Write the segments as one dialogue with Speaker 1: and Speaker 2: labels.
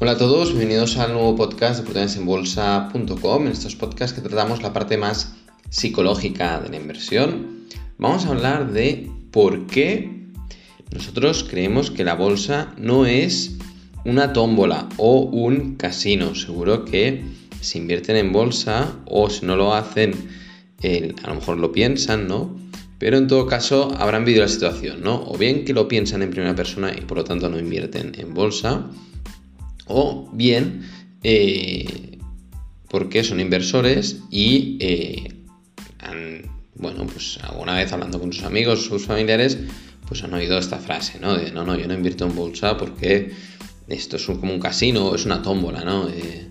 Speaker 1: Hola a todos, bienvenidos al nuevo podcast de oportunidadesenbolsa.com. En estos podcasts que tratamos la parte más psicológica de la inversión, vamos a hablar de por qué nosotros creemos que la bolsa no es una tómbola o un casino. Seguro que si invierten en bolsa o si no lo hacen, a lo mejor lo piensan, ¿no? Pero en todo caso habrán vivido la situación, ¿no? O bien que lo piensan en primera persona y por lo tanto no invierten en bolsa, o bien eh, porque son inversores y eh, bueno, pues alguna vez hablando con sus amigos, sus familiares, pues han oído esta frase, ¿no? De no, no, yo no invierto en bolsa porque esto es como un casino, es una tómbola, ¿no? Eh,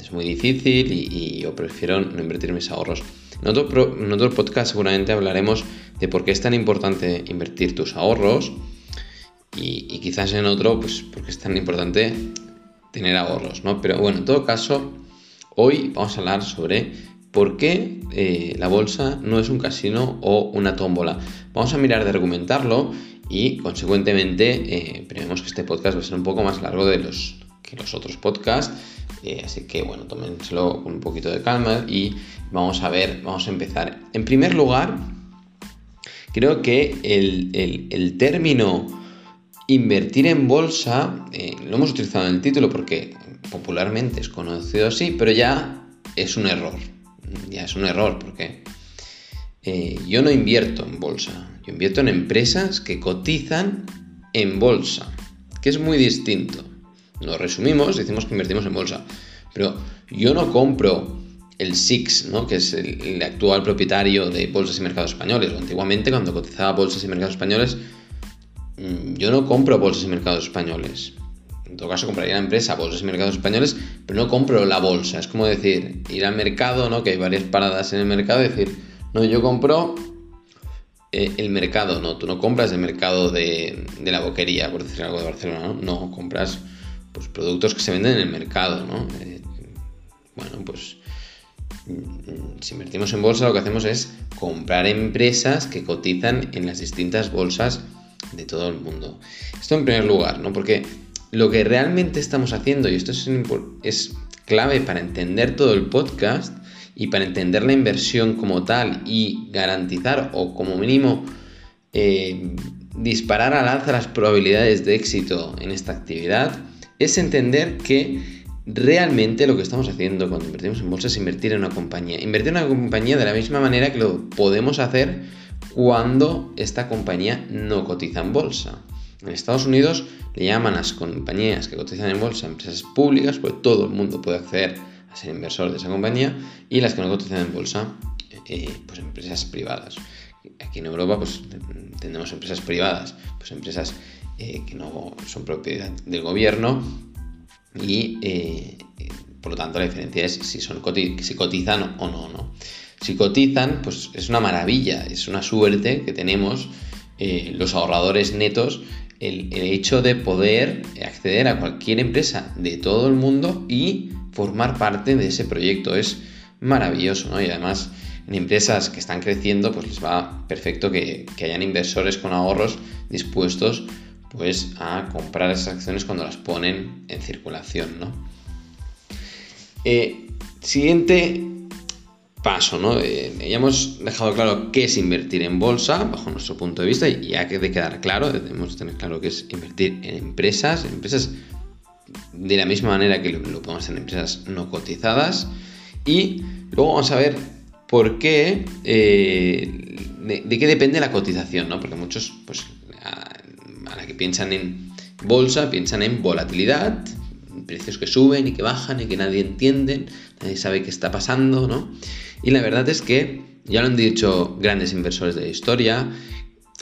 Speaker 1: es muy difícil y, yo prefiero no invertir mis ahorros. En otro, en otro podcast seguramente hablaremos de por qué es tan importante invertir tus ahorros y, y quizás en otro, pues porque es tan importante tener ahorros, ¿no? Pero bueno, en todo caso, hoy vamos a hablar sobre por qué eh, la bolsa no es un casino o una tómbola. Vamos a mirar de argumentarlo y consecuentemente eh, prevemos que este podcast va a ser un poco más largo de los que los otros podcasts. Eh, así que bueno, tómenselo con un poquito de calma y vamos a ver, vamos a empezar. En primer lugar, creo que el, el término Invertir en bolsa, eh, lo hemos utilizado en el título porque popularmente es conocido así, pero ya es un error. Ya es un error porque eh, yo no invierto en bolsa, yo invierto en empresas que cotizan en bolsa, que es muy distinto. Lo resumimos, decimos que invertimos en bolsa, pero yo no compro el SIX, ¿no? que es el, el actual propietario de Bolsas y Mercados Españoles. Antiguamente, cuando cotizaba Bolsas y Mercados Españoles, yo no compro bolsas y mercados españoles. En todo caso, compraría la empresa bolsas y mercados españoles, pero no compro la bolsa. Es como decir, ir al mercado, ¿no? Que hay varias paradas en el mercado y decir, no, yo compro eh, el mercado, ¿no? Tú no compras el mercado de, la boquería, por decir algo de Barcelona, ¿no? No, compras pues, productos que se venden en el mercado, ¿no? Eh, bueno, pues mm, si invertimos en bolsa lo que hacemos es comprar empresas que cotizan en las distintas bolsas de todo el mundo. Esto en primer lugar, ¿no? Porque lo que realmente estamos haciendo, y esto es, clave para entender todo el podcast y para entender la inversión como tal y garantizar o como mínimo eh, disparar al alza las probabilidades de éxito en esta actividad, es entender que realmente lo que estamos haciendo cuando invertimos en bolsa es invertir en una compañía. Invertir en una compañía de la misma manera que lo podemos hacer cuando esta compañía no cotiza en bolsa. En Estados Unidos le llaman a las compañías que cotizan en bolsa empresas públicas, pues todo el mundo puede acceder a ser inversor de esa compañía, y las que no cotizan en bolsa, eh, pues empresas privadas. Aquí en Europa, pues tenemos empresas privadas, pues empresas eh, que no son propiedad del gobierno y eh, por lo tanto la diferencia es si, cotizan o ¿no? Si cotizan, pues es una maravilla, es una suerte que tenemos eh, los ahorradores netos el, hecho de poder acceder a cualquier empresa de todo el mundo y formar parte de ese proyecto. Es maravilloso, ¿no? Y además en empresas que están creciendo, pues les va perfecto que, hayan inversores con ahorros dispuestos pues a comprar esas acciones cuando las ponen en circulación, ¿no? Eh, siguiente paso, ¿no? Eh, ya hemos dejado claro qué es invertir en bolsa, bajo nuestro punto de vista, y que de quedar claro, debemos tener claro qué es invertir en empresas, en empresas de la misma manera que lo, podemos hacer en empresas no cotizadas, y luego vamos a ver por qué, eh, de, qué depende la cotización, ¿no? Porque muchos, pues, a, a la que piensan en bolsa, piensan en volatilidad, precios que suben y que bajan y que nadie entiende, nadie sabe qué está pasando, ¿no? Y la verdad es que, ya lo han dicho grandes inversores de la historia,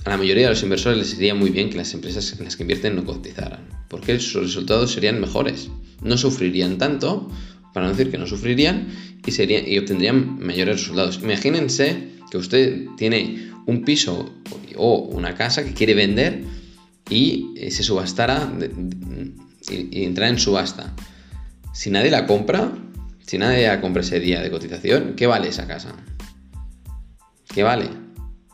Speaker 1: a la mayoría de los inversores les iría muy bien que las empresas en las que invierten no cotizaran, porque sus resultados serían mejores, no sufrirían tanto, para no decir que no sufrirían, y, serían, y obtendrían mayores resultados. Imagínense que usted tiene un piso o una casa que quiere vender y se subastara y, y entrar en subasta. Si nadie la compra, si nadie la compra ese día de cotización, ¿qué vale esa casa? ¿Qué vale?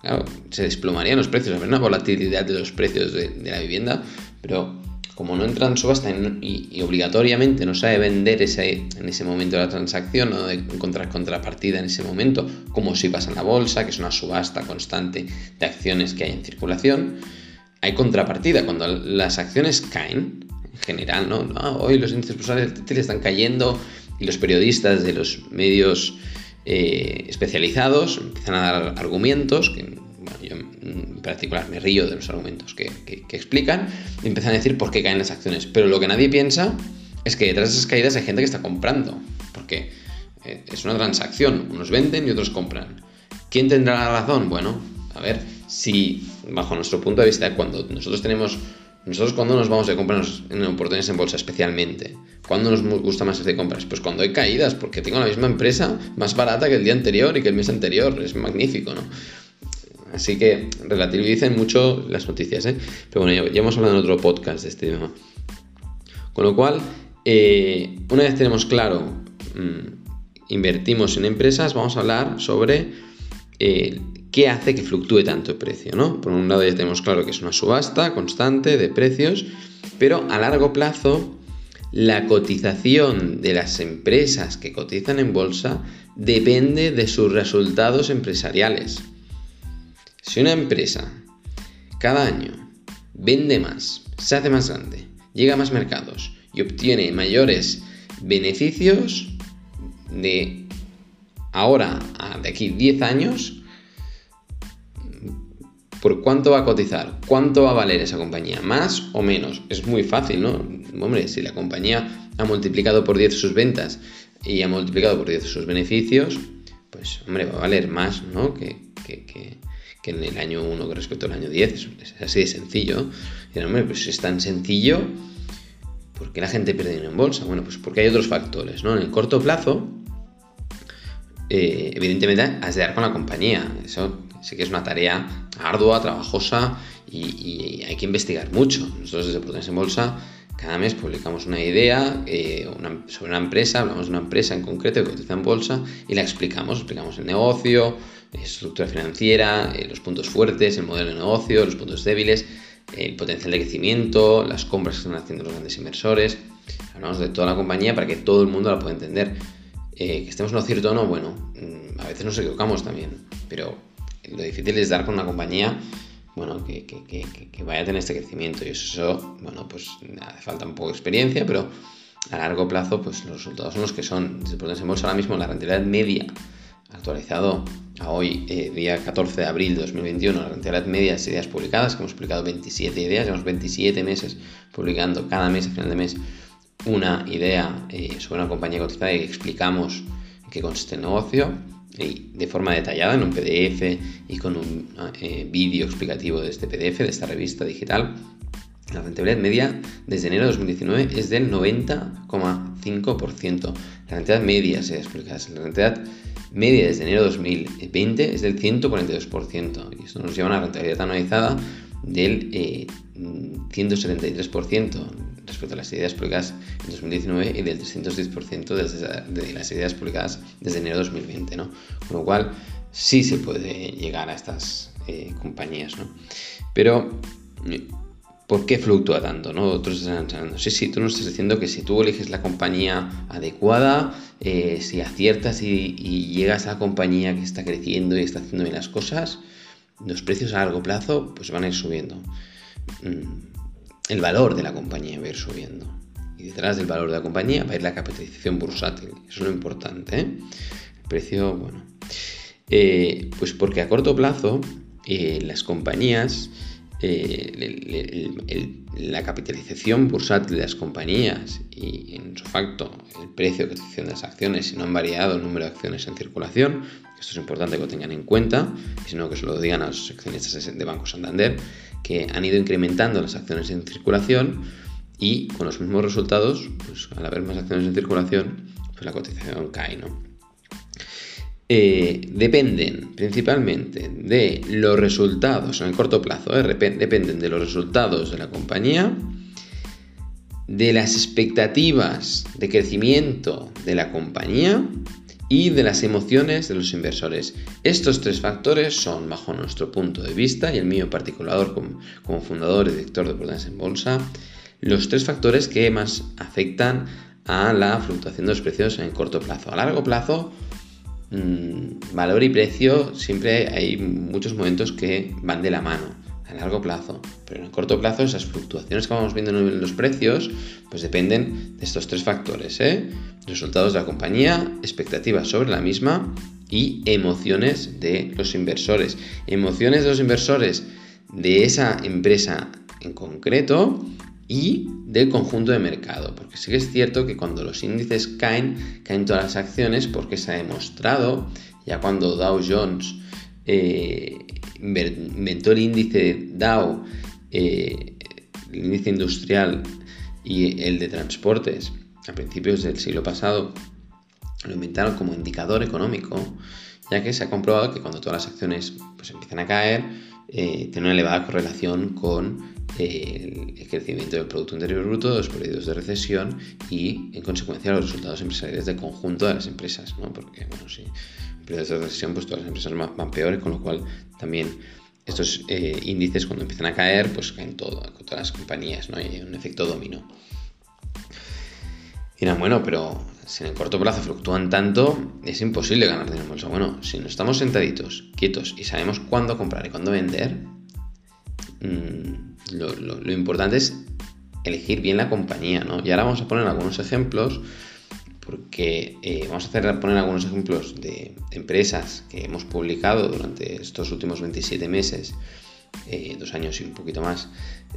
Speaker 1: Claro, se desplomarían los precios, habría una volatilidad de los precios de, la vivienda, pero como no entra en subasta y, obligatoriamente no sabe vender ese, en ese momento de la transacción o de encontrar contrapartida en ese momento, como si pasa en la bolsa, que es una subasta constante de acciones que hay en circulación, hay contrapartida. Cuando las acciones caen, en general, ¿no? hoy los índices bursátiles están cayendo y los periodistas de los medios eh, especializados empiezan a dar argumentos que yo en particular me río de los argumentos que, explican, y empiezan a decir por qué caen las acciones. Pero lo que nadie piensa es que detrás de esas caídas hay gente que está comprando, porque eh, es una transacción, unos venden y otros compran. ¿Quién tendrá la razón? Bueno, a ver, si bajo nuestro punto de vista, cuando nosotros tenemos, nosotros cuando nos vamos de compras en oportunidades en bolsa especialmente, ¿cuándo nos gusta más hacer compras? Pues cuando hay caídas, porque tengo la misma empresa más barata que el día anterior y que el mes anterior, es magnífico, ¿no? Así que relativicen mucho las noticias, ¿eh? Pero bueno, ya, hemos hablado en otro podcast de este tema. Con lo cual, eh, una vez tenemos claro, mm, invertimos en empresas, vamos a hablar sobre eh, qué hace que fluctúe tanto el precio, ¿no? Por un lado ya tenemos claro que es una subasta constante de precios, pero a largo plazo la cotización de las empresas que cotizan en bolsa depende de sus resultados empresariales. Si una empresa cada año vende más, se hace más grande, llega a más mercados y obtiene mayores beneficios de ahora a de aquí 10 años, ¿por cuánto va a cotizar? ¿Cuánto va a valer esa compañía? ¿Más o menos? Es muy fácil, ¿no? Hombre, si la compañía ha multiplicado por 10 sus ventas y ha multiplicado por 10 sus beneficios, pues, hombre, va a valer más, ¿no? que, que que en el año 1 con respecto al año 10. Es, así de sencillo. Y hombre, pues es tan sencillo, ¿por qué la gente pierde dinero en bolsa? Bueno, pues porque hay otros factores, ¿no? En el corto plazo, eh, evidentemente has de dar con la compañía. Eso sí que es una tarea ardua, trabajosa y, hay que investigar mucho. Nosotros desde Prudence en Bolsa cada mes publicamos una idea eh, sobre una empresa, hablamos de una empresa en concreto que cotiza en bolsa y la explicamos, explicamos el negocio, estructura financiera, eh, los puntos fuertes, el modelo de negocio, los puntos débiles, el potencial de crecimiento, las compras que están haciendo los grandes inversores. Hablamos de toda la compañía para que todo el mundo la pueda entender. Eh, que estemos en lo cierto o no, bueno, mm, a veces nos equivocamos también, pero lo difícil es dar con una compañía bueno, que, vaya a tener este crecimiento. Y eso, bueno, pues hace falta un poco de experiencia, pero a largo plazo, pues los resultados son los que son. Si ponemos ahora mismo la rentabilidad media actualizado a hoy, eh, día 14 de abril de 2021, la cantidad media de ideas publicadas, que hemos publicado 27 ideas, llevamos 27 meses publicando cada mes, a final de mes, una idea eh, sobre una compañía cotizada y explicamos qué consiste el negocio de forma detallada en un PDF y con un eh, vídeo explicativo de este PDF, de esta revista digital. La rentabilidad media desde enero de 2019 es del 90,5%. La rentabilidad media se explica. La rentabilidad media desde enero de 2020 es del 142%. Y esto nos lleva a una rentabilidad anualizada del 173% eh, respecto a las ideas publicadas en 2019 y del 310% de las ideas publicadas desde enero de 2020. ¿no? Con lo cual, sí se puede llegar a estas eh, compañías. ¿no? Pero ¿Por qué fluctúa tanto? ¿no? Otros están pensando, sí, sí, tú nos estás diciendo que si tú eliges la compañía adecuada, eh, si aciertas y, llegas a la compañía que está creciendo y está haciendo bien las cosas, los precios a largo plazo pues van a ir subiendo. Mm, el valor de la compañía va a ir subiendo. Y detrás del valor de la compañía va a ir la capitalización bursátil. Eso es lo importante. ¿eh? El precio, bueno. Eh, pues porque a corto plazo las compañías eh, la capitalización bursátil de las compañías y en su facto el precio de cotización de las acciones, si no han variado el número de acciones en circulación, esto es importante que lo tengan en cuenta, y si no que se lo digan a los accionistas de Banco Santander, que han ido incrementando las acciones en circulación y con los mismos resultados, pues al haber más acciones en circulación, pues la cotización cae, ¿no? Eh, dependen principalmente de los resultados en el corto plazo, eh, dependen de los resultados de la compañía, de las expectativas de crecimiento de la compañía y de las emociones de los inversores. Estos tres factores son, bajo nuestro punto de vista, y el mío particular como, fundador y director de Prudence en Bolsa, los tres factores que más afectan a la fluctuación de los precios en corto plazo. A largo plazo, mmm, valor y precio siempre hay muchos momentos que van de la mano a largo plazo. Pero en el corto plazo esas fluctuaciones que vamos viendo en los precios pues dependen de estos tres factores. ¿eh? Resultados de la compañía, expectativas sobre la misma y emociones de los inversores. Emociones de los inversores de esa empresa en concreto y del conjunto de mercado. Porque sí que es cierto que cuando los índices caen, caen todas las acciones porque se ha demostrado, ya cuando Dow Jones eh, inventó el índice Dow, eh, el índice industrial y el de transportes a principios del siglo pasado, lo inventaron como indicador económico, ya que se ha comprobado que cuando todas las acciones pues, empiezan a caer, eh, tiene una elevada correlación con eh, el crecimiento del Producto Interior Bruto, los periodos de recesión y, en consecuencia, los resultados empresariales del conjunto de las empresas, ¿no? Porque, bueno, si periodos de recesión, pues todas las empresas van peores, con lo cual también estos eh, índices cuando empiezan a caer, pues caen todo, con todas las compañías, ¿no? Hay un efecto dominó. Y dirán, bueno, pero si en el corto plazo fluctúan tanto, es imposible ganar dinero en bolsa. Bueno, si no estamos sentaditos, quietos y sabemos cuándo comprar y cuándo vender, mm, lo, importante es elegir bien la compañía, ¿no? Y ahora vamos a poner algunos ejemplos, porque eh, vamos a poner algunos ejemplos de empresas que hemos publicado durante estos últimos 27 meses eh, dos años y un poquito más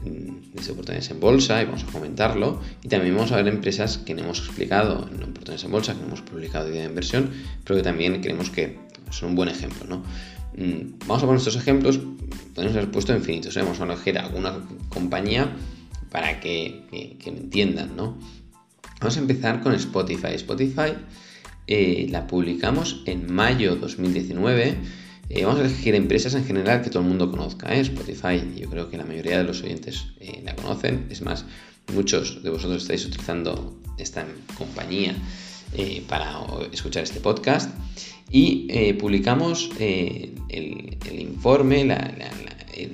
Speaker 1: mm, desde oportunidades en bolsa y vamos a comentarlo. Y también vamos a ver empresas que no hemos explicado en oportunidades en bolsa, que no hemos publicado de inversión, pero que también creemos que son un buen ejemplo. ¿no? Mm, vamos a poner estos ejemplos, podemos haber puesto infinitos, ¿eh? vamos a elegir alguna compañía para que, que, me entiendan. ¿no? Vamos a empezar con Spotify. Spotify eh, la publicamos en mayo 2019 eh, vamos a elegir empresas en general que todo el mundo conozca. ¿eh? Spotify, yo creo que la mayoría de los oyentes eh, la conocen. Es más, muchos de vosotros estáis utilizando esta compañía para escuchar este podcast. Y publicamos el, informe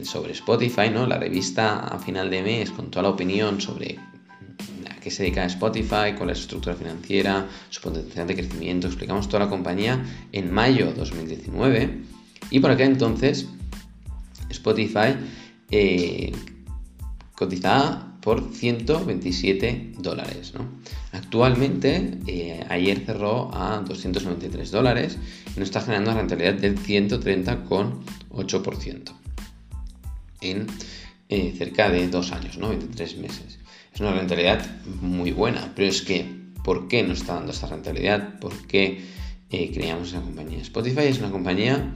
Speaker 1: sobre Spotify, ¿no? la revista a final de mes con toda la opinión sobre se dedica Spotify, cuál es su estructura financiera, su potencial de crecimiento. Explicamos toda la compañía en mayo 2019 y por aquel entonces Spotify eh, cotizaba por 127 dólares. Actualmente, eh, ayer cerró a 293 dólares y nos está generando una rentabilidad del 130,8% en eh, cerca de dos años, ¿no? 23 meses. Es una rentabilidad muy buena, pero es que, ¿por qué nos está dando esta rentabilidad? ¿Por qué creamos esa compañía? Spotify es una compañía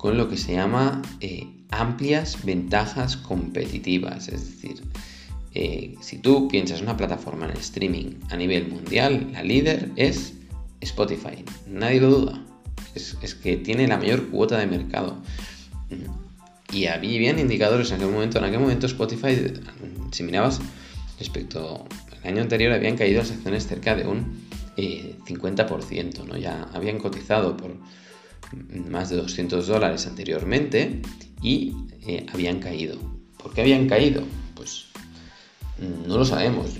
Speaker 1: con lo que se llama eh, amplias ventajas competitivas. Es decir, eh, si tú piensas en una plataforma en streaming a nivel mundial, la líder es Spotify. Nadie lo duda. Es, que tiene la mayor cuota de mercado. Y había indicadores en aquel momento. En aquel momento Spotify, si mirabas respecto al año anterior, habían caído las acciones cerca de un 50%. Eh, ¿no? Ya habían cotizado por más de 200 dólares anteriormente y eh, habían caído. ¿Por qué habían caído? Pues no lo sabemos.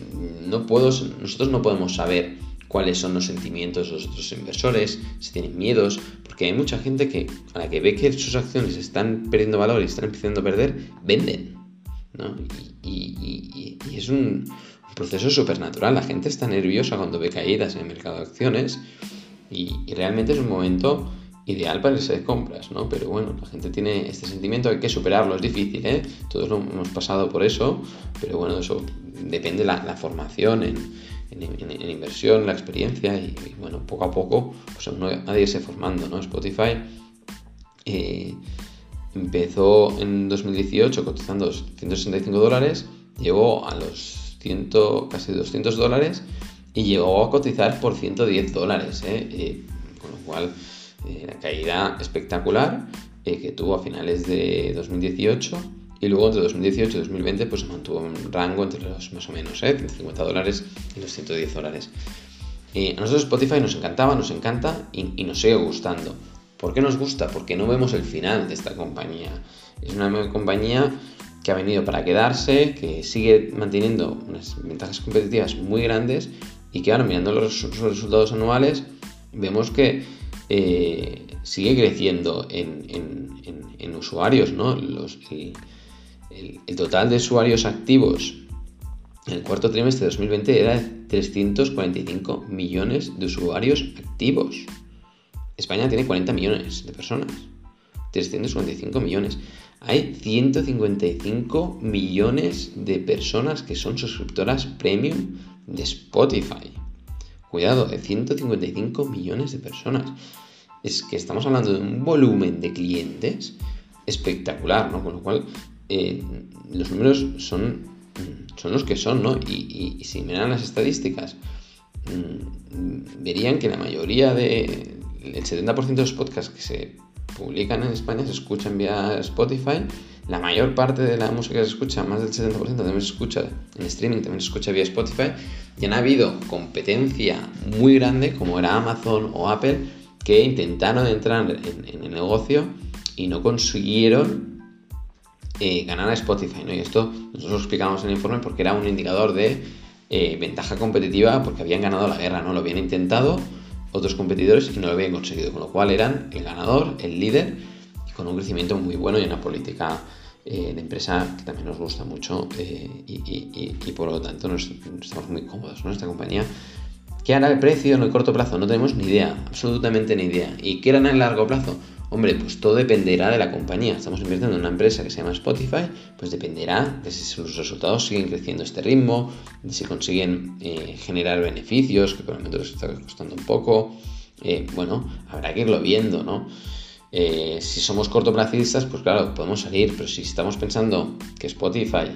Speaker 1: No puedo, nosotros no podemos saber cuáles son los sentimientos de los otros inversores, si tienen miedos, porque hay mucha gente que a la que ve que sus acciones están perdiendo valor y están empezando a perder, venden. Y, es un, proceso súper natural. La gente está nerviosa cuando ve caídas en el mercado de acciones y, realmente es un momento ideal para irse de compras, ¿no? Pero bueno, la gente tiene este sentimiento, hay que superarlo, es difícil, ¿eh? Todos lo hemos pasado por eso, pero bueno, eso depende de la, formación en, inversión, la experiencia y, bueno, poco a poco, pues de irse formando, ¿no? Spotify eh, empezó en 2018 cotizando 165 dólares, llegó a los 100, casi 200 dólares y llegó a cotizar por 110 dólares, ¿eh? eh con lo cual eh, la caída espectacular que tuvo a finales de 2018 y luego entre 2018 y 2020 pues se mantuvo un rango entre los más o menos, ¿eh? 50 dólares y los 110 dólares. a nosotros Spotify nos encantaba, nos encanta y, nos sigue gustando. ¿Por qué nos gusta? Porque no vemos el final de esta compañía. Es una compañía que ha venido para quedarse, que sigue manteniendo unas ventajas competitivas muy grandes y que ahora mirando los, resultados anuales vemos que eh, sigue creciendo en, usuarios, ¿no? el, total de usuarios activos en el cuarto trimestre de 2020 era de 345 millones de usuarios activos. España tiene 40 millones de personas. 345 millones. Hay 155 millones de personas que son suscriptoras premium de Spotify. Cuidado, de 155 millones de personas. Es que estamos hablando de un volumen de clientes espectacular, ¿no? Con lo cual, eh, los números son, son los que son, ¿no? Y, si miran las estadísticas, mm, verían que la mayoría de. El 70% de los podcasts que se publican en España se escuchan vía Spotify. La mayor parte de la música que se escucha, más del 70% también se escucha en streaming, también se escucha vía Spotify. Y han habido competencia muy grande, como era Amazon o Apple, que intentaron entrar en, el negocio y no consiguieron eh, ganar a Spotify. ¿no? Y esto nosotros lo explicamos en el informe porque era un indicador de eh, ventaja competitiva porque habían ganado la guerra, ¿no? Lo habían intentado otros competidores y no lo habían conseguido, con lo cual eran el ganador, el líder, y con un crecimiento muy bueno y una política eh, de empresa que también nos gusta mucho eh, y, por lo tanto nos, estamos muy cómodos con esta compañía. ¿Qué hará el precio en el corto plazo? No tenemos ni idea, absolutamente ni idea. ¿Y qué hará en el largo plazo? Hombre, pues todo dependerá de la compañía. Estamos invirtiendo en una empresa que se llama Spotify, pues dependerá de si sus resultados siguen creciendo a este ritmo, de si consiguen eh, generar beneficios, que por el momento les está costando un poco. Eh, bueno, habrá que irlo viendo, ¿no? Eh, si somos cortoplacistas, pues claro, podemos salir, pero si estamos pensando que Spotify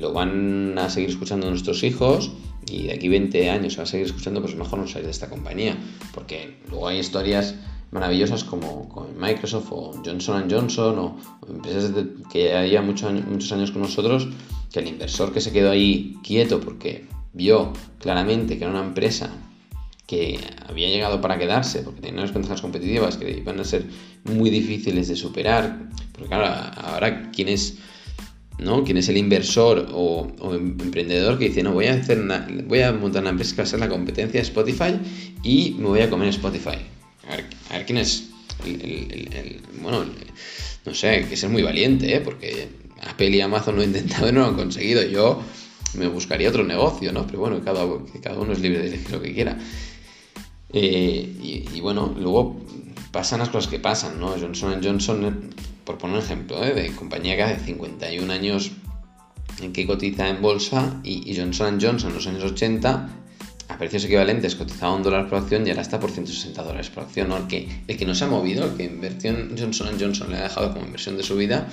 Speaker 1: lo van a seguir escuchando nuestros hijos y de aquí 20 años se va a seguir escuchando, pues mejor no salir de esta compañía, porque luego hay historias maravillosas como, Microsoft o Johnson Johnson o, empresas que ya muchos años con nosotros, que el inversor que se quedó ahí quieto porque vio claramente que era una empresa que había llegado para quedarse, porque tenía unas ventajas competitivas que iban a ser muy difíciles de superar, porque claro, ahora quién es, ¿no? ¿Quién es el inversor o, emprendedor que dice, no, voy a hacer voy a montar una empresa que va a ser la competencia de Spotify y me voy a comer Spotify? A ver, quién es el, bueno, no sé, hay que ser muy valiente, ¿eh? porque Apple y Amazon lo han intentado y no lo han conseguido. Yo me buscaría otro negocio, ¿no? Pero bueno, cada, uno es libre de elegir lo que quiera. Eh, y, bueno, luego pasan las cosas que pasan, ¿no? Johnson Johnson, por poner un ejemplo, ¿eh? de compañía que hace 51 años en que cotiza en bolsa y, y Johnson Johnson en los años 80 precios equivalentes cotizaba un dólar por acción y ahora está por 160 dólares por acción. El, que, el que no se ha movido, el que invirtió en Johnson Johnson le ha dejado como inversión de su vida,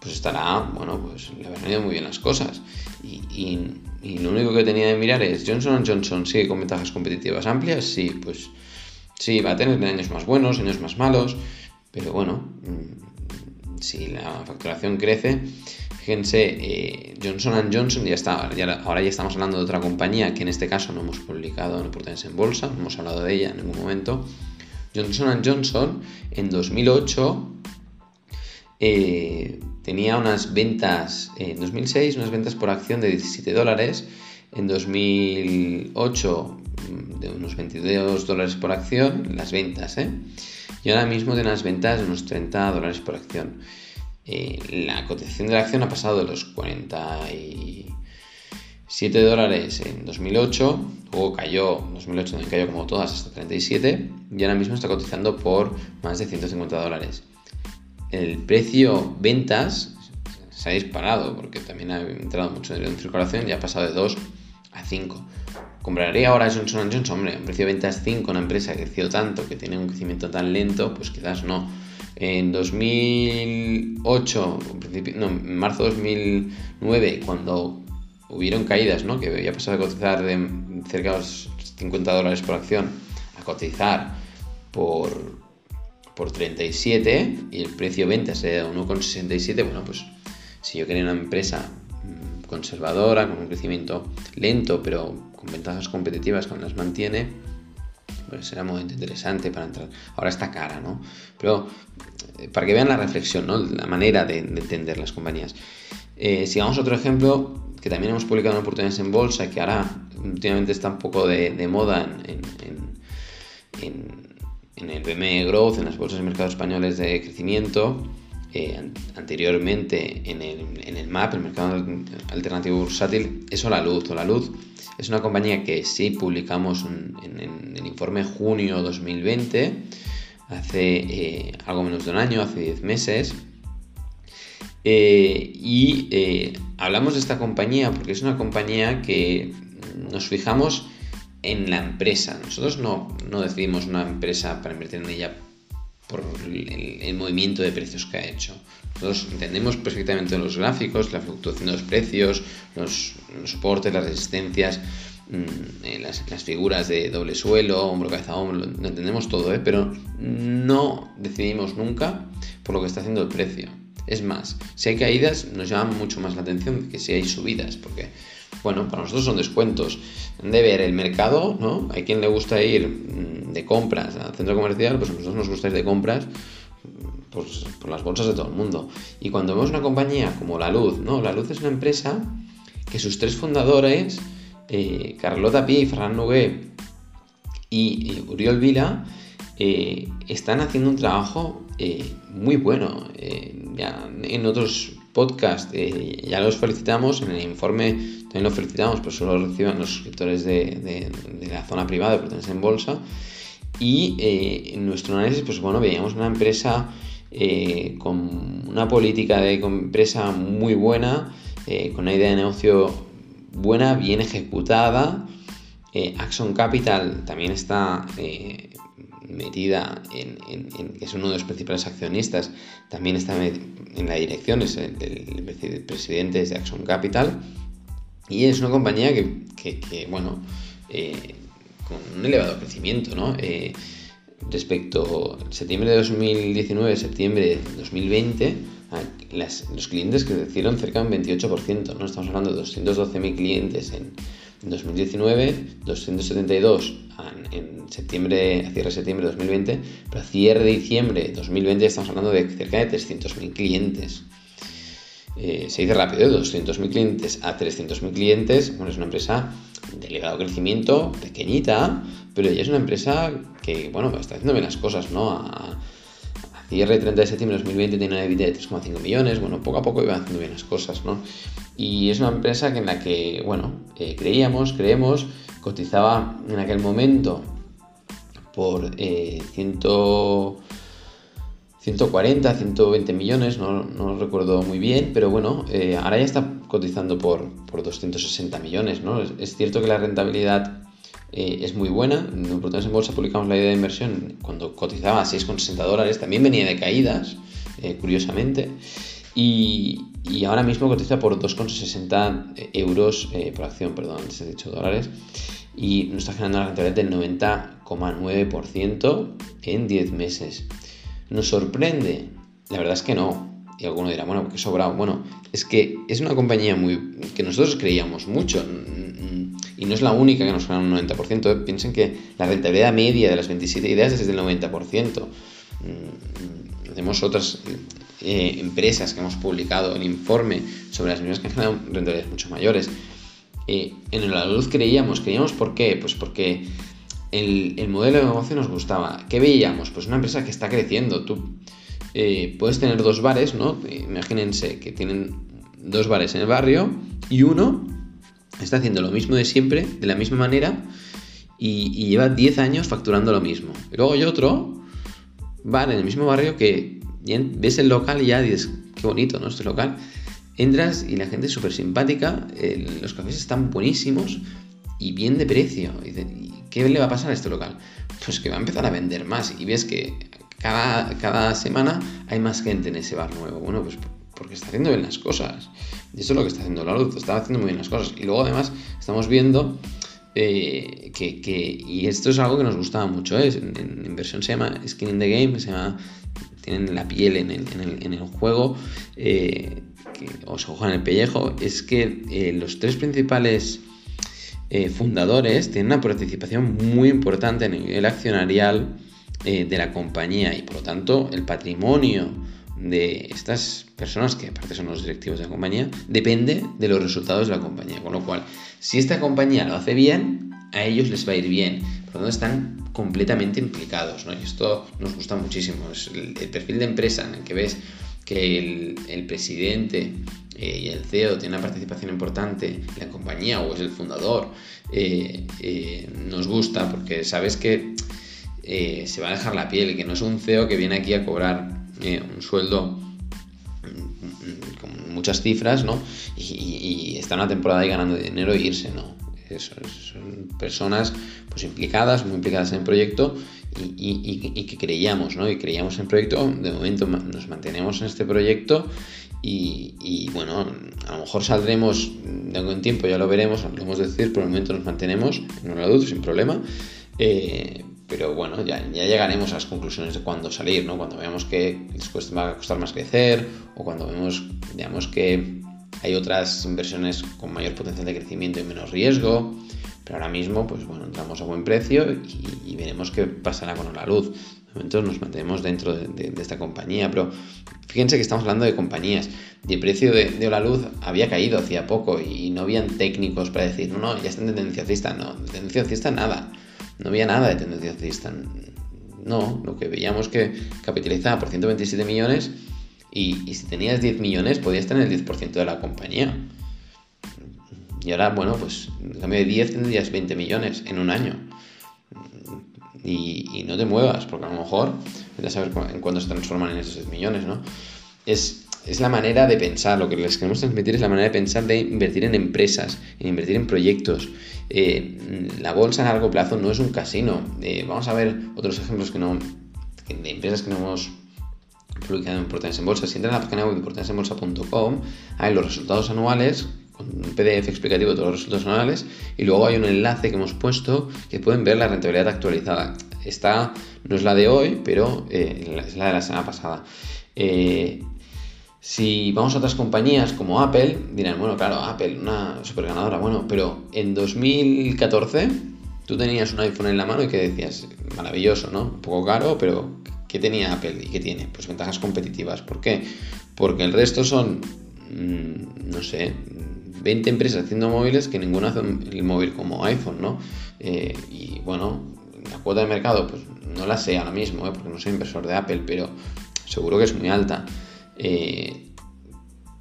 Speaker 1: pues estará, bueno, pues le habrán ido muy bien las cosas. Y, lo único que tenía de mirar es Johnson Johnson sigue con ventajas competitivas amplias, sí, pues sí, va a tener años más buenos, años más malos, pero bueno, mm, si la facturación crece, Fíjense, eh, Johnson Johnson ya ahora ya estamos hablando de otra compañía que en este caso no hemos publicado en oportunidades en bolsa, no hemos hablado de ella en ningún momento. Johnson Johnson en 2008 eh, tenía unas ventas, en 2006 unas ventas por acción de 17 dólares, en 2008 mm, de unos 22 dólares por acción, las ventas, ¿eh? y ahora mismo de unas ventas de unos 30 dólares por acción. Eh, la cotización de la acción ha pasado de los 47 dólares en 2008, luego cayó, en 2008 también cayó como todas hasta 37 y ahora mismo está cotizando por más de 150 dólares. El precio ventas se ha disparado porque también ha entrado mucho dinero en circulación y ha pasado de 2 a 5. ¿Compraría ahora Johnson Johnson? Hombre, un precio de ventas 5, una empresa que creció tanto, que tiene un crecimiento tan lento, pues quizás no en 2008, no, en marzo de 2009, cuando hubieron caídas, ¿no? que había pasado a cotizar de cerca de los 50 dólares por acción a cotizar por, por 37 y el precio de venta se da 1,67, bueno, pues si yo quería una empresa mm, conservadora, con un crecimiento lento, pero con ventajas competitivas que las mantiene, pues será muy interesante para entrar. Ahora está cara, ¿no? Pero para que vean la reflexión. La manera de, entender las compañías. Eh, sigamos otro ejemplo que también hemos publicado en Oportunidades en Bolsa, que ahora últimamente está un poco de, moda en, el BME Growth, en las bolsas de mercado españoles de crecimiento. Eh, anteriormente en el, MAP, el mercado alternativo bursátil, es la Luz. la Luz es una compañía que sí publicamos en, el informe junio 2020, hace eh, algo menos de un año, hace 10 meses. Eh, y eh, hablamos de esta compañía porque es una compañía que nos fijamos en la empresa. Nosotros no, decidimos una empresa para invertir en ella por el, movimiento de precios que ha hecho. Nosotros entendemos perfectamente los gráficos, la fluctuación de los precios, los, soportes, las resistencias, mm, eh, las, figuras de doble suelo, hombro, cabeza, hombro, lo entendemos todo, pero no decidimos nunca por lo que está haciendo el precio. Es más, si hay caídas nos llama mucho más la atención que si hay subidas, porque, bueno, para nosotros son descuentos. De ver el mercado, ¿no? Hay quien le gusta ir mm, de compras al centro comercial, pues a nosotros nos gusta ir de compras pues, por las bolsas de todo el mundo. Y cuando vemos una compañía como La Luz, ¿no? La Luz es una empresa que sus tres fundadores, eh, Carlota Pi, Ferran Nogué y, Uriol Vila, eh, están haciendo un trabajo eh, muy bueno. Ya en otros podcasts ya los felicitamos, en el informe también los felicitamos, pero solo reciban los suscriptores de, la zona privada de pertenencia en bolsa. Y en nuestro análisis, pues bueno, veíamos una empresa con una política de empresa muy buena, con una idea de negocio buena, bien ejecutada. Axon Capital también está metida en, es uno de los principales accionistas, también está en la dirección, es el, presidente de Action Capital, y es una compañía que, bueno, eh, con un elevado crecimiento, ¿no? Eh, respecto a septiembre de 2019, septiembre de 2020, los clientes crecieron cerca de un 28%, ¿no? Estamos hablando de 212.000 clientes en, en 2019, 272 en, septiembre, a cierre de septiembre de 2020, pero a cierre de diciembre de 2020 estamos hablando de cerca de 300.000 clientes. Eh, se dice rápido, de ¿eh? 200.000 clientes a 300.000 clientes, bueno, es una empresa de elevado crecimiento, pequeñita, pero ya es una empresa que, bueno, está haciendo bien las cosas, ¿no? Cierre 30 de septiembre de 2020 tiene una EBITDA de 3,5 millones, bueno, poco a poco iba haciendo bien las cosas, ¿no? Y es una empresa en la que, bueno, eh, creíamos, creemos, cotizaba en aquel momento por eh, 140, 120 millones, no, recuerdo muy bien, pero bueno, eh, ahora ya está cotizando por, por 260 millones, ¿no? Es, cierto que la rentabilidad eh, es muy buena, en Oportunidades en Bolsa publicamos la idea de inversión cuando cotizaba a 6,60 dólares, también venía de caídas, eh, curiosamente, y, ahora mismo cotiza por 2,60 euros por acción, perdón, antes he dicho dólares, y nos está generando una rentabilidad del 90,9% en 10 meses. ¿Nos sorprende? La verdad es que no. Y alguno dirá, bueno, qué sobrado. Bueno, es que es una compañía muy que nosotros creíamos mucho y no es la única que nos gana un 90%. Piensen que la rentabilidad media de las 27 ideas es del 90%. Tenemos otras eh, empresas que hemos publicado el informe sobre las mismas que han generado rentabilidades mucho mayores. Eh, en la luz creíamos, creíamos por qué, pues porque el, modelo de negocio nos gustaba. ¿Qué veíamos? Pues una empresa que está creciendo. Tú eh, puedes tener dos bares, ¿no? Imagínense que tienen dos bares en el barrio y uno está haciendo lo mismo de siempre, de la misma manera, y, lleva 10 años facturando lo mismo. Y luego hay otro bar en el mismo barrio que ves el local y ya dices, qué bonito, ¿no? Este local. Entras y la gente es súper simpática, los cafés están buenísimos y bien de precio. ¿Qué le va a pasar a este local? Pues que va a empezar a vender más y ves que cada, cada semana hay más gente en ese bar nuevo. Bueno, pues porque está haciendo bien las cosas. Y eso es lo que está haciendo la luz, está haciendo muy bien las cosas. Y luego además estamos viendo eh, que, y esto es algo que nos gustaba mucho, ¿eh? en, inversión se llama Skin in the Game, se llama, tienen la piel en el, en el, juego, eh, o se juegan el pellejo, es que los tres principales eh, fundadores tienen una participación muy importante en el accionarial eh, de la compañía y por lo tanto el patrimonio de estas personas, que aparte son los directivos de la compañía, depende de los resultados de la compañía. Con lo cual, si esta compañía lo hace bien, a ellos les va a ir bien. Por lo tanto, están completamente implicados. ¿no? Y esto nos gusta muchísimo. Es el, perfil de empresa en el que ves que el, presidente eh, y el CEO tienen una participación importante en la compañía o es el fundador, eh, eh, nos gusta porque sabes que se va a dejar la piel, que no es un CEO que viene aquí a cobrar un sueldo con muchas cifras, ¿no? Y, está una temporada ahí ganando dinero e irse, ¿no? son personas pues implicadas, muy implicadas en el proyecto y, que creíamos, ¿no? Y creíamos en el proyecto, de momento nos mantenemos en este proyecto y, bueno, a lo mejor saldremos de algún tiempo, ya lo veremos, lo hemos de decir, por el momento nos mantenemos en una duda, sin problema. Eh, pero bueno, ya, llegaremos a las conclusiones de cuándo salir, ¿no? Cuando veamos que les va a costar más crecer o cuando vemos, digamos que hay otras inversiones con mayor potencial de crecimiento y menos riesgo. Pero ahora mismo, pues bueno, entramos a buen precio y, veremos qué pasará con la luz. De momento nos mantenemos dentro de, esta compañía, pero fíjense que estamos hablando de compañías y el precio de, de la luz había caído hacía poco y no habían técnicos para decir, no, no, ya está en tendencia alcista. No, tendencia alcista nada no había nada de tendencia alcista. No, lo que veíamos que capitalizaba por 127 millones y, si tenías 10 millones podías tener el 10% de la compañía. Y ahora, bueno, pues en cambio de 10 tendrías 20 millones en un año. Y, no te muevas, porque a lo mejor, a saber en cuándo se transforman en esos 10 millones, ¿no? Es, es la manera de pensar, lo que les queremos transmitir es la manera de pensar de invertir en empresas, en invertir en proyectos. Eh, la bolsa a largo plazo no es un casino. Eh, vamos a ver otros ejemplos que no, de empresas que no hemos publicado en Importantes en Bolsa. Si entran a la página web de importantesenbolsa.com, hay los resultados anuales con un PDF explicativo de todos los resultados anuales y luego hay un enlace que hemos puesto que pueden ver la rentabilidad actualizada. Esta no es la de hoy, pero eh, es la de la semana pasada. Si vamos a otras compañías como Apple, dirán, bueno, claro, Apple, una super ganadora, bueno, pero en 2014 tú tenías un iPhone en la mano y que decías, maravilloso, ¿no? Un poco caro, pero ¿qué tenía Apple y qué tiene? Pues ventajas competitivas. ¿Por qué? Porque el resto son, mm, no sé, 20 empresas haciendo móviles que ninguna hace el móvil como iPhone, ¿no? Eh, y bueno, la cuota de mercado, pues no la sé ahora mismo, ¿eh? porque no soy inversor de Apple, pero seguro que es muy alta. Eh,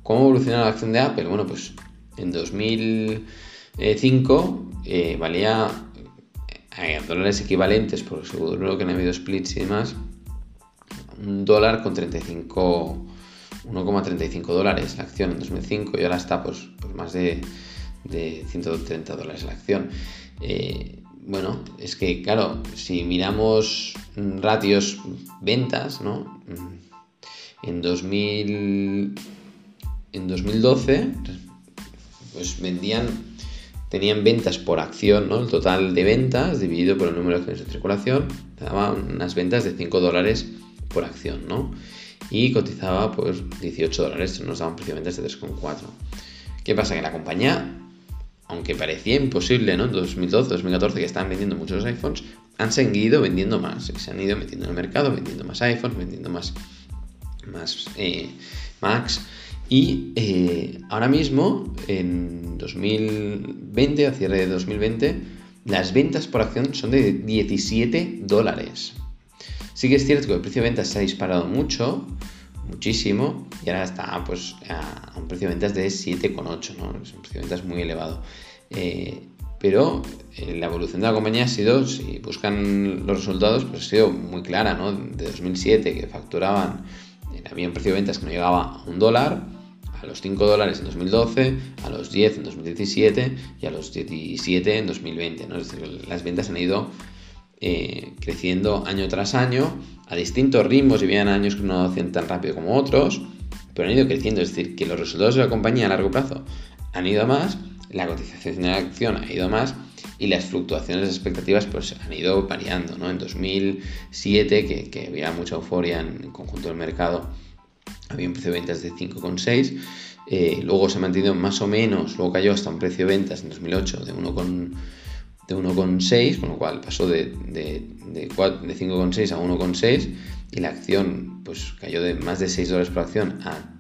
Speaker 1: ¿Cómo evolucionó la acción de Apple? Bueno, pues en 2005 eh, valía eh, dólares equivalentes, por seguro que no ha habido splits y demás, un dólar con 35, 1,35 dólares la acción en 2005 y ahora está pues, pues más de, de, 130 dólares la acción. bueno, es que claro, si miramos ratios ventas, ¿no? En, 2000, en 2012, pues vendían, tenían ventas por acción, ¿no? El total de ventas dividido por el número de acciones de circulación, daba unas ventas de 5 dólares por acción, ¿no? Y cotizaba pues 18 dólares, nos daban precio de de 3,4. ¿Qué pasa? Que la compañía, aunque parecía imposible, ¿no? En 2012, 2014, que estaban vendiendo muchos iPhones, han seguido vendiendo más. Se han ido metiendo en el mercado, vendiendo más iPhones, vendiendo más más eh, Max. Y eh, ahora mismo, en 2020, a cierre de 2020, las ventas por acción son de 17 dólares. Sí que es cierto que el precio de ventas se ha disparado mucho, muchísimo, y ahora está pues, a un precio de ventas de 7,8, ¿no? Es un precio de ventas muy elevado. Eh, pero la evolución de la compañía ha sido, si buscan los resultados, pues ha sido muy clara, ¿no? De 2007, que facturaban había un precio de ventas que no llegaba a un dólar, a los 5 dólares en 2012, a los 10 en 2017 y a los 17 en 2020. ¿no? Es decir, las ventas han ido eh, creciendo año tras año a distintos ritmos y habían años que no hacían tan rápido como otros, pero han ido creciendo. Es decir, que los resultados de la compañía a largo plazo han ido más, la cotización de la acción ha ido más y las fluctuaciones de expectativas pues han ido variando, ¿no? En 2007, que, había mucha euforia en el conjunto del mercado, había un precio de ventas de 5,6, eh, luego se ha mantenido más o menos, luego cayó hasta un precio de ventas en 2008 de 1,6, de 1,6, con lo cual pasó de, de 5,6 a 1,6 y la acción pues cayó de más de 6 dólares por acción a,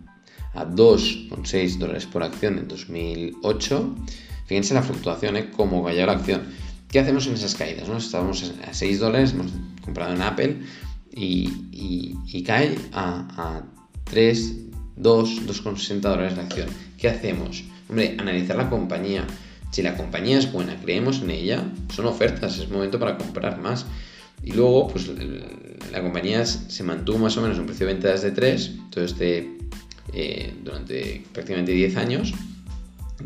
Speaker 1: a 2,6 dólares por acción en 2008, fíjense la fluctuación, ¿eh? cómo cayó la acción. ¿Qué hacemos en esas caídas? ¿no? Estábamos a 6 dólares, hemos comprado en Apple y, cae a, a 3, 2, 2,60 dólares la acción. ¿Qué hacemos? Hombre, analizar la compañía. Si la compañía es buena, creemos en ella, son ofertas, es momento para comprar más. Y luego, pues la compañía se mantuvo más o menos un precio de ventas de 3, todo este, eh, durante prácticamente 10 años,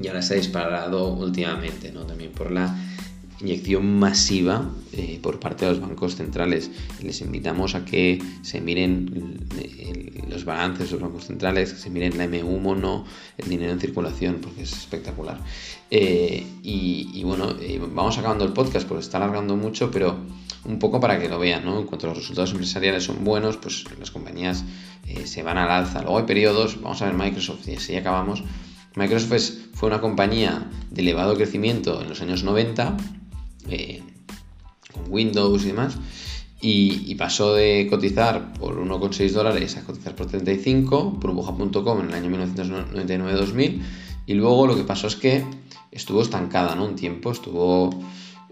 Speaker 1: y ahora se ha disparado últimamente, ¿no? También por la inyección masiva eh, por parte de los bancos centrales. Les invitamos a que se miren los balances de los bancos centrales, que se miren la M1 mono, el dinero en circulación, porque es espectacular. Eh, y, bueno, eh, vamos acabando el podcast porque está alargando mucho, pero un poco para que lo vean, ¿no? En cuanto los resultados empresariales son buenos, pues las compañías se van al alza. Luego hay periodos, vamos a ver Microsoft y así acabamos. Microsoft fue una compañía de elevado crecimiento en los años 90 eh, con Windows y demás, y, pasó de cotizar por 1,6 dólares a cotizar por 35, burbuja.com en el año 1999-2000, y luego lo que pasó es que estuvo estancada, ¿no? Un tiempo, estuvo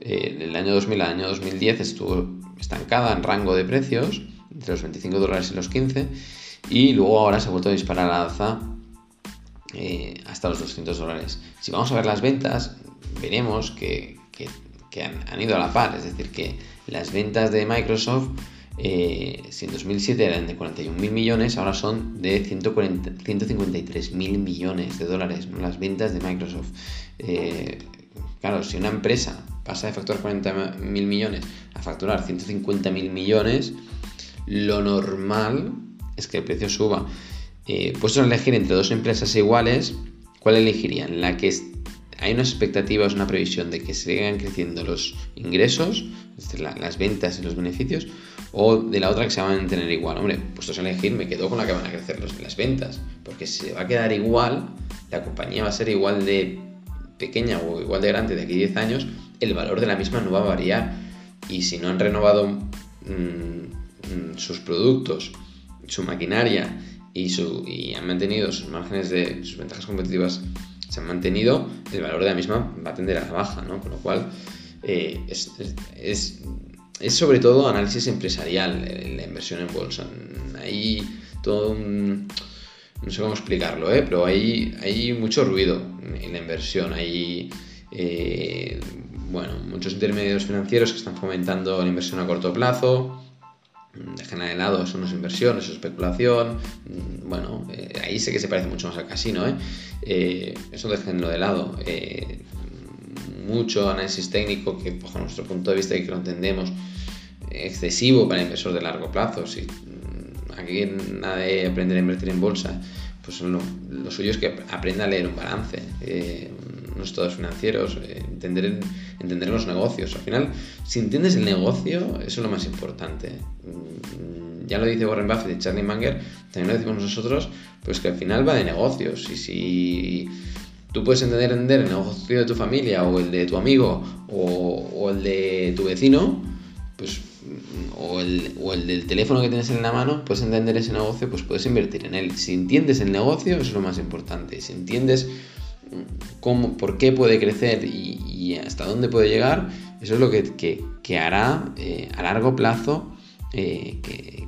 Speaker 1: eh, el año 2000 al año 2010 estuvo estancada en rango de precios, entre los 25 dólares y los 15, y luego ahora se ha vuelto a disparar la alza eh, hasta los 200 dólares. Si vamos a ver las ventas, veremos que han, ido a la par, es decir, que las ventas de Microsoft, eh, si en 2007 eran de 41.000 millones, ahora son de 153.000 millones de dólares, las ventas de Microsoft. Eh, claro, si una empresa pasa de facturar 40.000 millones a facturar 150.000 millones, lo normal es que el precio suba. Eh, puestos a elegir entre dos empresas iguales, ¿cuál elegirían? ¿La que hay unas expectativas, una previsión de que sigan creciendo los ingresos, es decir, las ventas y los beneficios, o de la otra que se van a mantener igual. Hombre, puestos a elegir, me quedo con la que van a crecer los, las ventas, porque si se va a quedar igual, la compañía va a ser igual de pequeña o igual de grande de aquí a 10 años, el valor de la misma no va a variar. Y si no han renovado mm, mm, sus productos, su maquinaria y, su, y han mantenido sus márgenes de sus ventajas competitivas se han mantenido, el valor de la misma va a tender a la baja, ¿no? Con lo cual, eh, es, sobre todo análisis empresarial la inversión en bolsa. Hay todo un... No sé cómo explicarlo, ¿eh? pero hay, hay mucho ruido en la inversión. Hay, eh, bueno, muchos intermediarios financieros que están fomentando la inversión a corto plazo, dejen de lado, eso no es inversión, eso es especulación. Mm, bueno, eh, ahí sé que se parece mucho más al casino, ¿eh? eh eso déjenlo de lado. Mucho análisis técnico que, bajo nuestro punto de vista, y que lo entendemos, excesivo para inversor de largo plazo. Si mm, aquí nada de aprender a invertir en bolsa, pues lo suyo es que aprenda a leer un balance unos estados financieros, eh, entender, entender los negocios. Al final, si entiendes el negocio, eso es lo más importante. Mm, ya lo dice Warren Buffett y Charlie Munger, también lo decimos nosotros, pues que al final va de negocios. Y si tú puedes entender, entender el negocio de tu familia o el de tu amigo o, el de tu vecino, pues o el, o el, del teléfono que tienes en la mano, puedes entender ese negocio, pues puedes invertir en él. Si entiendes el negocio, eso es lo más importante. Si entiendes cómo, por qué puede crecer y, hasta dónde puede llegar, eso es lo que, hará eh, a largo plazo eh,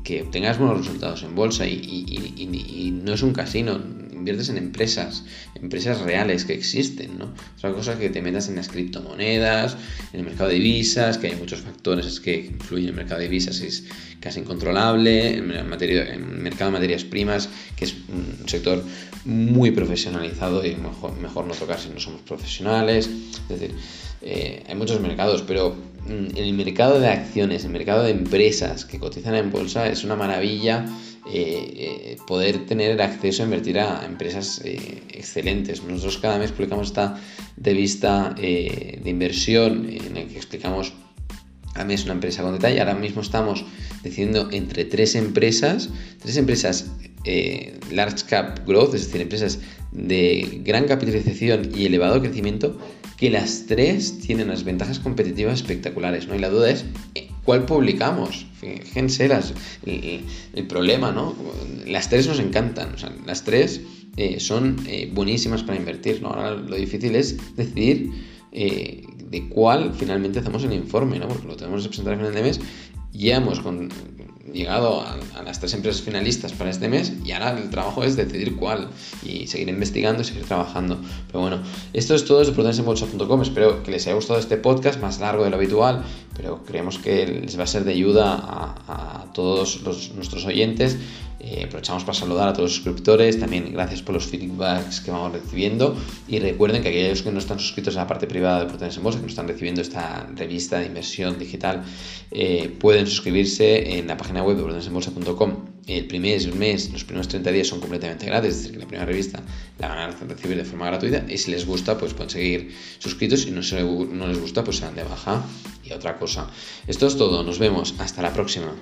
Speaker 1: que, obtengas buenos resultados en bolsa y, no es un casino, inviertes en empresas, empresas reales que existen, ¿no? Otra cosa que te metas en las criptomonedas, en el mercado de divisas, que hay muchos factores que influyen en el mercado de divisas, es casi incontrolable, en el, mercado de materias primas, que es un sector muy profesionalizado y mejor, mejor no tocar si no somos profesionales, es decir, eh, hay muchos mercados, pero mm, el mercado de acciones, el mercado de empresas que cotizan en bolsa es una maravilla eh, eh, poder tener acceso a invertir a empresas excelentes. Nosotros cada mes publicamos esta de vista de inversión en el que explicamos a mí es una empresa con detalle. Ahora mismo estamos decidiendo entre tres empresas, tres empresas large cap growth, es decir, empresas de gran capitalización y elevado crecimiento, que las tres tienen unas ventajas competitivas espectaculares, ¿no? Y la duda es, ¿Cuál publicamos? Fíjense las, el, problema, ¿no? Las tres nos encantan, o sea, las tres eh, son eh, buenísimas para invertir, ¿no? Ahora lo difícil es decidir eh, de cuál finalmente hacemos el informe, ¿no? Porque lo tenemos que presentar a final de mes, ya hemos con, llegado a, las tres empresas finalistas para este mes y ahora el trabajo es decidir cuál y seguir investigando y seguir trabajando. Pero bueno, esto es todo desde prudencebolsa.com. Espero que les haya gustado este podcast más largo de lo habitual, pero creemos que les va a ser de ayuda a, todos nuestros oyentes. Eh, aprovechamos para saludar a todos los suscriptores, también gracias por los feedbacks que vamos recibiendo y recuerden que aquellos que no están suscritos a la parte privada de Prudencia en Bolsa, que no están recibiendo esta revista de inversión digital, eh, pueden suscribirse en la página web de prudencebolsa.com. El primer mes, los primeros 30 días son completamente gratis, es decir, que la primera revista la van a recibir de forma gratuita y si les gusta, pues pueden seguir suscritos y no, no les gusta, pues se dan de baja y otra cosa. Esto es todo, nos vemos, hasta la próxima.